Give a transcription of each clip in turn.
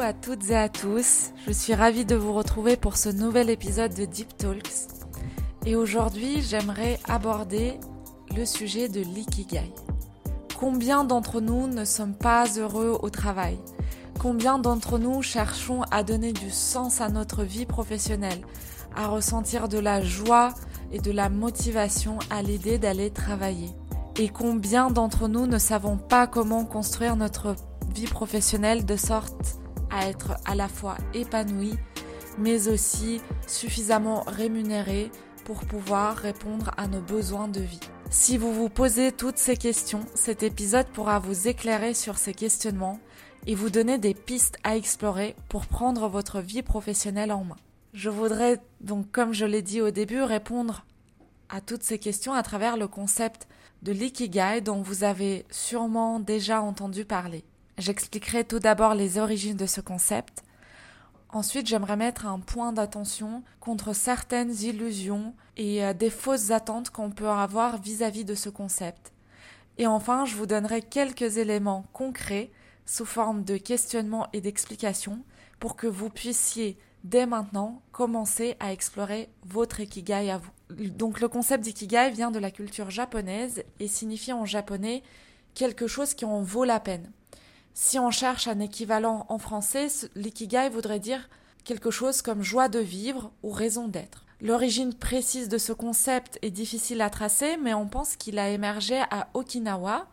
à toutes et à tous, je suis ravie de vous retrouver pour ce nouvel épisode de Deep Talks. Et aujourd'hui, j'aimerais aborder le sujet de l'ikigai. Combien d'entre nous ne sommes pas heureux au travail? Combien d'entre nous cherchons à donner du sens à notre vie professionnelle, à ressentir de la joie et de la motivation à l'idée d'aller travailler? Et combien d'entre nous ne savons pas comment construire notre vie professionnelle de sorte à être à la fois épanoui, mais aussi suffisamment rémunéré pour pouvoir répondre à nos besoins de vie. Si vous vous posez toutes ces questions, cet épisode pourra vous éclairer sur ces questionnements et vous donner des pistes à explorer pour prendre votre vie professionnelle en main. Je voudrais donc, comme je l'ai dit au début, répondre à toutes ces questions à travers le concept de l'ikigai dont vous avez sûrement déjà entendu parler. J'expliquerai tout d'abord les origines de ce concept. Ensuite, j'aimerais mettre un point d'attention contre certaines illusions et euh, des fausses attentes qu'on peut avoir vis-à-vis de ce concept. Et enfin, je vous donnerai quelques éléments concrets sous forme de questionnements et d'explications pour que vous puissiez dès maintenant commencer à explorer votre ikigai à vous. Donc le concept d'ikigai vient de la culture japonaise et signifie en japonais quelque chose qui en vaut la peine. Si on cherche un équivalent en français, l'ikigai voudrait dire quelque chose comme joie de vivre ou raison d'être. L'origine précise de ce concept est difficile à tracer, mais on pense qu'il a émergé à Okinawa,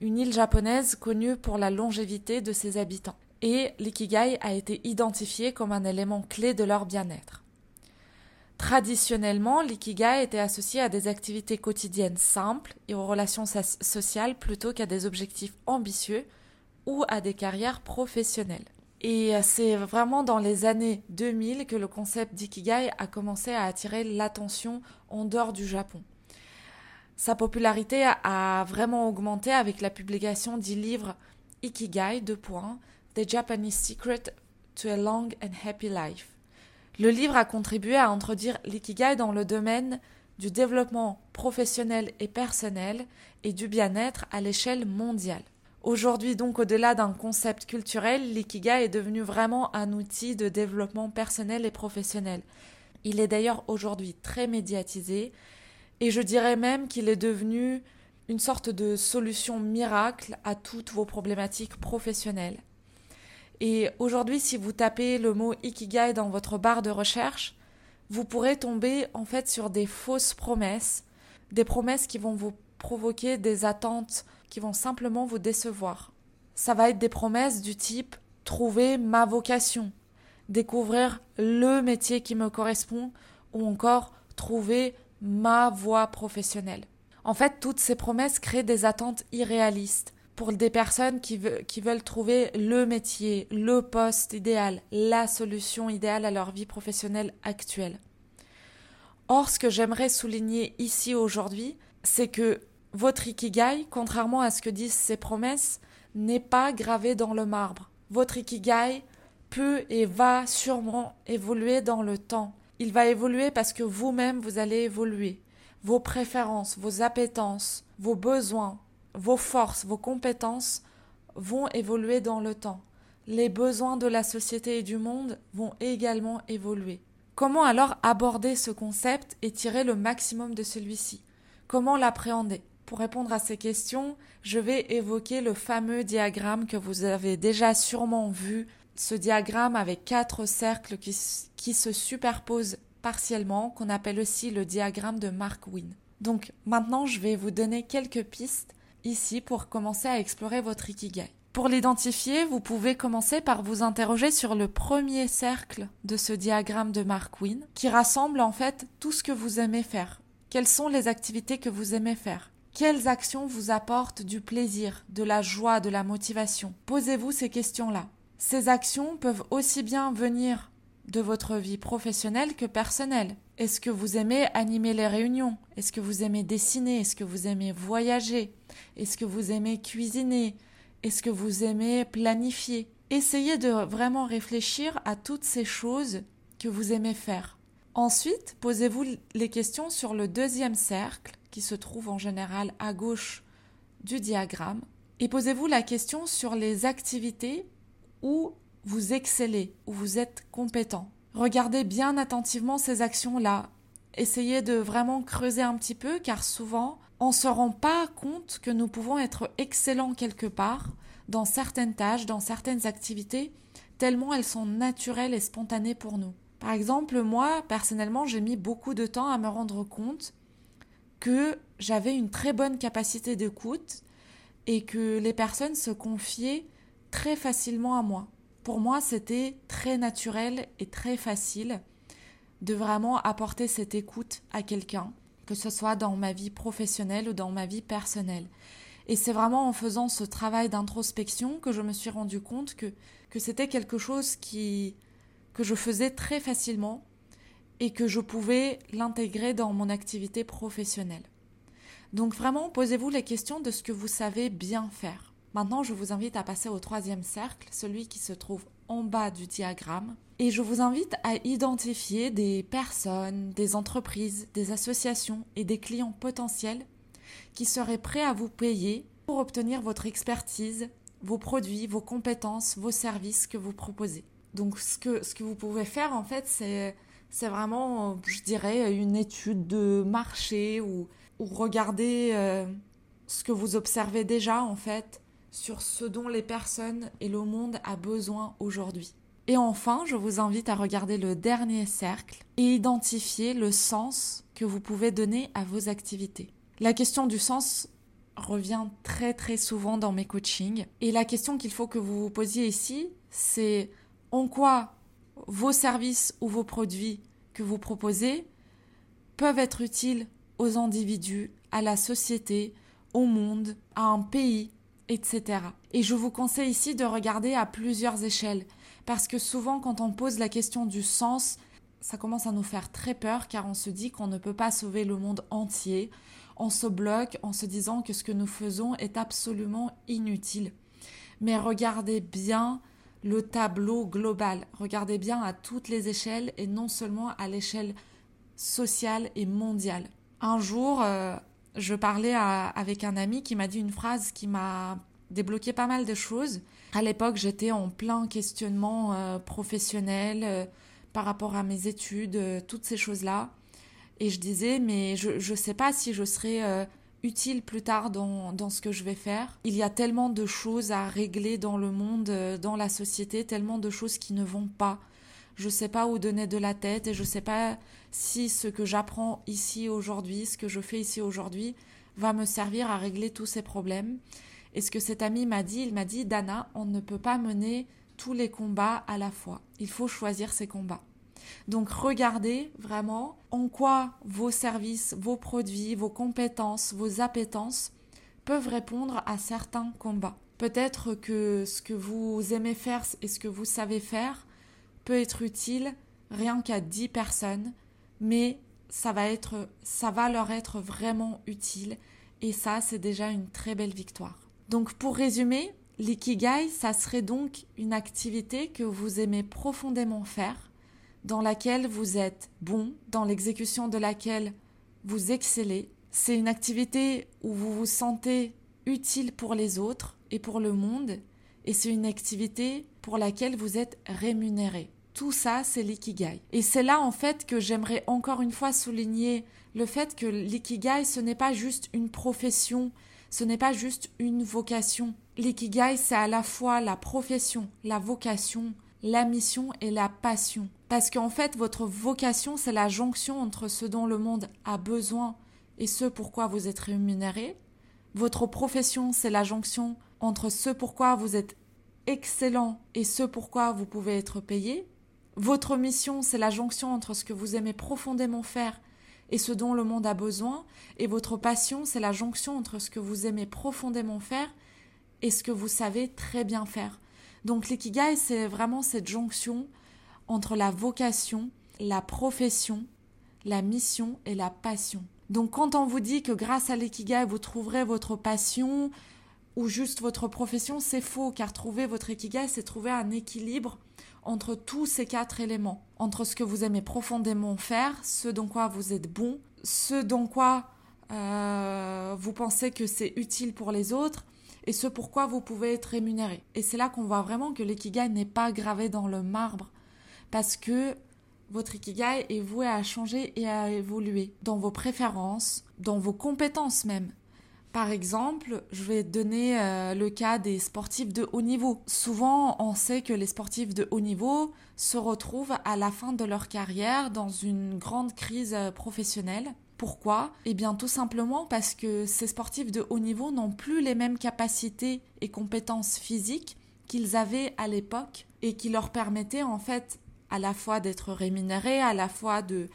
une île japonaise connue pour la longévité de ses habitants. Et l'ikigai a été identifié comme un élément clé de leur bien-être. Traditionnellement, l'ikigai était associé à des activités quotidiennes simples et aux relations sociales plutôt qu'à des objectifs ambitieux ou à des carrières professionnelles. Et euh, c'est vraiment dans les années 2000 que le concept d'ikigai a commencé à attirer l'attention en dehors du Japon. Sa popularité a vraiment augmenté avec la publication du livre Ikigai, points, The Japanese Secret to a Long and Happy Life. Le livre a contribué à introduire l'ikigai dans le domaine du développement professionnel et personnel et du bien-être à l'échelle mondiale. Aujourd'hui, donc, au-delà d'un concept culturel, l'ikigai est devenu vraiment un outil de développement personnel et professionnel. Il est d'ailleurs aujourd'hui très médiatisé et je dirais même qu'il est devenu une sorte de solution miracle à toutes vos problématiques professionnelles. Et aujourd'hui, si vous tapez le mot ikigai dans votre barre de recherche, vous pourrez tomber en fait sur des fausses promesses, des promesses qui vont vous provoquer des attentes qui vont simplement vous décevoir. Ça va être des promesses du type trouver ma vocation, découvrir le métier qui me correspond ou encore trouver ma voie professionnelle. En fait, toutes ces promesses créent des attentes irréalistes pour des personnes qui, qui, veulent trouver le métier, le poste idéal, la solution idéale à leur vie professionnelle actuelle. Or, ce que j'aimerais souligner ici aujourd'hui, c'est que votre ikigai, contrairement à ce que disent ces promesses, n'est pas gravé dans le marbre. Votre ikigai peut et va sûrement évoluer dans le temps. Il va évoluer parce que vous-même vous allez évoluer. Vos préférences, vos appétences, vos besoins, vos forces, vos compétences vont évoluer dans le temps. Les besoins de la société et du monde vont également évoluer. Comment alors aborder ce concept et tirer le maximum de celui-ci? Comment l'appréhender? Pour répondre à ces questions, je vais évoquer le fameux diagramme que vous avez déjà sûrement vu, ce diagramme avec quatre cercles qui, se superposent partiellement, qu'on appelle aussi le diagramme de Mark Wynne. Donc maintenant, je vais vous donner quelques pistes ici pour commencer à explorer votre Ikigai. Pour l'identifier, vous pouvez commencer par vous interroger sur le premier cercle de ce diagramme de Mark Wynne, qui rassemble en fait tout ce que vous aimez faire. Quelles sont les activités que vous aimez faire? Quelles actions vous apportent du plaisir, de la joie, de la motivation? Posez-vous ces questions-là. Ces actions peuvent aussi bien venir de votre vie professionnelle que personnelle. Est-ce que vous aimez animer les réunions? Est-ce que vous aimez dessiner? Est-ce que vous aimez voyager? Est-ce que vous aimez cuisiner? Est-ce que vous aimez planifier? Essayez de vraiment réfléchir à toutes ces choses que vous aimez faire. Ensuite, posez-vous les questions sur le deuxième cercle qui se trouve en général à gauche du diagramme, et posez-vous la question sur les activités où vous excellez, où vous êtes compétent. Regardez bien attentivement ces actions-là. Essayez de vraiment creuser un petit peu car souvent on ne se rend pas compte que nous pouvons être excellents quelque part dans certaines tâches, dans certaines activités, tellement elles sont naturelles et spontanées pour nous. Par exemple, moi, personnellement, j'ai mis beaucoup de temps à me rendre compte que j'avais une très bonne capacité d'écoute et que les personnes se confiaient très facilement à moi. Pour moi, c'était très naturel et très facile de vraiment apporter cette écoute à quelqu'un, que ce soit dans ma vie professionnelle ou dans ma vie personnelle. Et c'est vraiment en faisant ce travail d'introspection que je me suis rendu compte que, que c'était quelque chose qui, que je faisais très facilement et que je pouvais l'intégrer dans mon activité professionnelle. Donc vraiment, posez-vous les questions de ce que vous savez bien faire. Maintenant, je vous invite à passer au troisième cercle, celui qui se trouve en bas du diagramme. Et je vous invite à identifier des personnes, des entreprises, des associations et des clients potentiels qui seraient prêts à vous payer pour obtenir votre expertise, vos produits, vos compétences, vos services que vous proposez. Donc ce que, ce que vous pouvez faire en fait, c'est, c'est vraiment, je dirais, une étude de marché ou, regarder euh, ce que vous observez déjà en fait sur ce dont les personnes et le monde a besoin aujourd'hui. Et enfin, je vous invite à regarder le dernier cercle et identifier le sens que vous pouvez donner à vos activités. La question du sens revient très très souvent dans mes coachings et la question qu'il faut que vous vous posiez ici, c'est en quoi vos services ou vos produits que vous proposez peuvent être utiles aux individus, à la société, au monde, à un pays, etc. Et je vous conseille ici de regarder à plusieurs échelles, parce que souvent quand on pose la question du sens, ça commence à nous faire très peur car on se dit qu'on ne peut pas sauver le monde entier, on se bloque en se disant que ce que nous faisons est absolument inutile. Mais regardez bien le tableau global, regardez bien à toutes les échelles et non seulement à l'échelle sociale et mondiale. Un jour, euh, je parlais avec un ami qui m'a dit une phrase qui m'a débloqué pas mal de choses. À l'époque, j'étais en plein questionnement euh, professionnel euh, par rapport à mes études, toutes ces choses-là. Et je disais, mais je ne sais pas si je serai utile plus tard dans, dans, ce que je vais faire. Il y a tellement de choses à régler dans le monde, dans la société, tellement de choses qui ne vont pas je ne sais pas où donner de la tête et je ne sais pas si ce que j'apprends ici aujourd'hui, ce que je fais ici aujourd'hui, va me servir à régler tous ces problèmes. Et ce que cet ami m'a dit, il m'a dit, Dana, on ne peut pas mener tous les combats à la fois. Il faut choisir ses combats. Donc regardez vraiment en quoi vos services, vos produits, vos compétences, vos appétences peuvent répondre à certains combats. Peut-être que ce que vous aimez faire et ce que vous savez faire peut être utile rien qu'à 10 personnes, mais ça va, être, ça va leur être vraiment utile et ça, c'est déjà une très belle victoire. Donc pour résumer, l'ikigai, ça serait donc une activité que vous aimez profondément faire, dans laquelle vous êtes bon, dans l'exécution de laquelle vous excellez. C'est une activité où vous vous sentez utile pour les autres et pour le monde, et c'est une activité pour laquelle vous êtes rémunéré. Tout ça, c'est l'ikigai. Et c'est là, en fait, que j'aimerais encore une fois souligner le fait que l'ikigai, ce n'est pas juste une profession, ce n'est pas juste une vocation. L'ikigai, c'est à la fois la profession, la vocation, la mission et la passion. Parce qu'en fait, votre vocation, c'est la jonction entre ce dont le monde a besoin et ce pourquoi vous êtes rémunéré. Votre profession, c'est la jonction entre ce pourquoi vous êtes excellent et ce pourquoi vous pouvez être payé. Votre mission, c'est la jonction entre ce que vous aimez profondément faire et ce dont le monde a besoin, et votre passion, c'est la jonction entre ce que vous aimez profondément faire et ce que vous savez très bien faire. Donc l'ikigai, c'est vraiment cette jonction entre la vocation, la profession, la mission et la passion. Donc quand on vous dit que grâce à l'ikigai, vous trouverez votre passion ou juste votre profession, c'est faux, car trouver votre ikigai, c'est trouver un équilibre entre tous ces quatre éléments, entre ce que vous aimez profondément faire, ce dans quoi vous êtes bon, ce dans quoi euh, vous pensez que c'est utile pour les autres, et ce pourquoi vous pouvez être rémunéré. Et c'est là qu'on voit vraiment que l'ikigai n'est pas gravé dans le marbre parce que votre ikigai est voué à changer et à évoluer dans vos préférences, dans vos compétences même. Par exemple, je vais donner euh, le cas des sportifs de haut niveau. Souvent, on sait que les sportifs de haut niveau se retrouvent à la fin de leur carrière dans une grande crise euh, professionnelle. Pourquoi? Eh bien tout simplement parce que ces sportifs de haut niveau n'ont plus les mêmes capacités et compétences physiques qu'ils avaient à l'époque et qui leur permettaient en fait à la fois d'être rémunérés, à la fois de,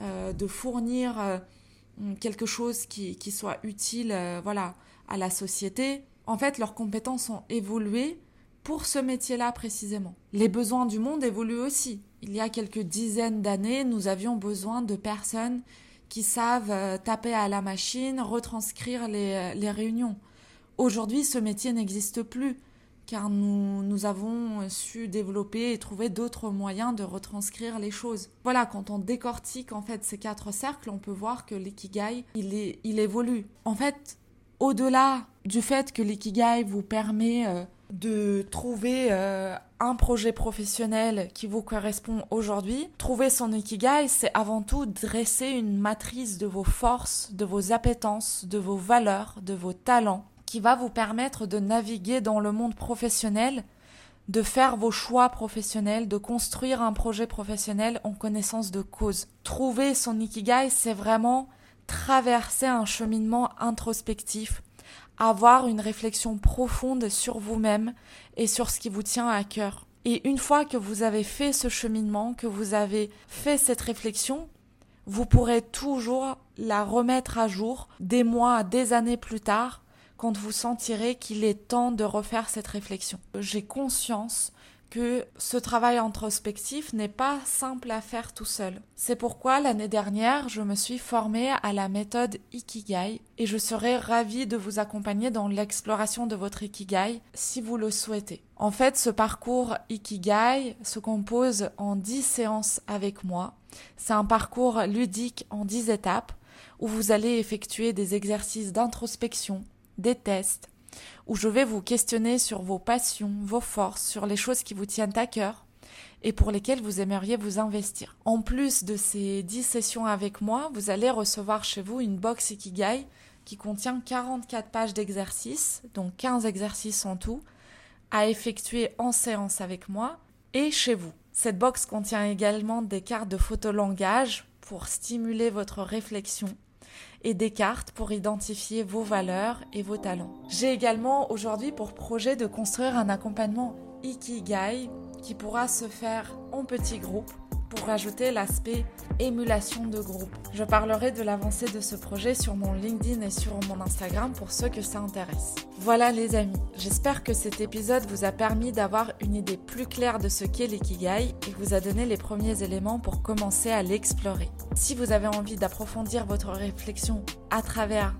euh, fournir euh, quelque chose qui, qui soit utile euh, voilà, à la société. En fait, leurs compétences ont évolué pour ce métier-là précisément. Les besoins du monde évoluent aussi. Il y a quelques dizaines d'années, nous avions besoin de personnes qui savent taper à la machine, retranscrire les, les réunions. Aujourd'hui, ce métier n'existe plus car nous, nous avons su développer et trouver d'autres moyens de retranscrire les choses. Voilà, quand on décortique en fait ces quatre cercles, on peut voir que l'ikigai, il, est, il évolue. En fait, au-delà du fait que l'ikigai vous permet euh, de trouver euh, un projet professionnel qui vous correspond aujourd'hui, trouver son ikigai, c'est avant tout dresser une matrice de vos forces, de vos appétences, de vos valeurs, de vos talents qui va vous permettre de naviguer dans le monde professionnel, de faire vos choix professionnels, de construire un projet professionnel en connaissance de cause. Trouver son ikigai, c'est vraiment traverser un cheminement introspectif, avoir une réflexion profonde sur vous-même et sur ce qui vous tient à cœur. Et une fois que vous avez fait ce cheminement, que vous avez fait cette réflexion, vous pourrez toujours la remettre à jour des mois, des années plus tard quand vous sentirez qu'il est temps de refaire cette réflexion. J'ai conscience que ce travail introspectif n'est pas simple à faire tout seul. C'est pourquoi l'année dernière, je me suis formée à la méthode Ikigai et je serai ravie de vous accompagner dans l'exploration de votre Ikigai si vous le souhaitez. En fait, ce parcours Ikigai se compose en 10 séances avec moi. C'est un parcours ludique en 10 étapes où vous allez effectuer des exercices d'introspection, des tests, où je vais vous questionner sur vos passions, vos forces, sur les choses qui vous tiennent à cœur et pour lesquelles vous aimeriez vous investir. En plus de ces 10 sessions avec moi, vous allez recevoir chez vous une box Ikigai qui contient 44 pages d'exercices, donc 15 exercices en tout, à effectuer en séance avec moi et chez vous. Cette box contient également des cartes de photolangage pour stimuler votre réflexion et des cartes pour identifier vos valeurs et vos talents. J'ai également aujourd'hui pour projet de construire un accompagnement Ikigai qui pourra se faire en petits groupes pour ajouter l'aspect émulation de groupe. Je parlerai de l'avancée de ce projet sur mon LinkedIn et sur mon Instagram pour ceux que ça intéresse. Voilà les amis, j'espère que cet épisode vous a permis d'avoir une idée plus claire de ce qu'est l'ikigai et vous a donné les premiers éléments pour commencer à l'explorer. Si vous avez envie d'approfondir votre réflexion à travers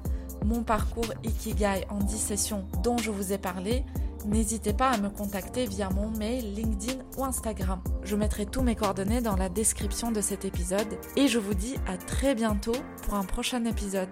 mon parcours Ikigai en 10 sessions dont je vous ai parlé, n'hésitez pas à me contacter via mon mail, LinkedIn ou Instagram. Je mettrai tous mes coordonnées dans la description de cet épisode et je vous dis à très bientôt pour un prochain épisode.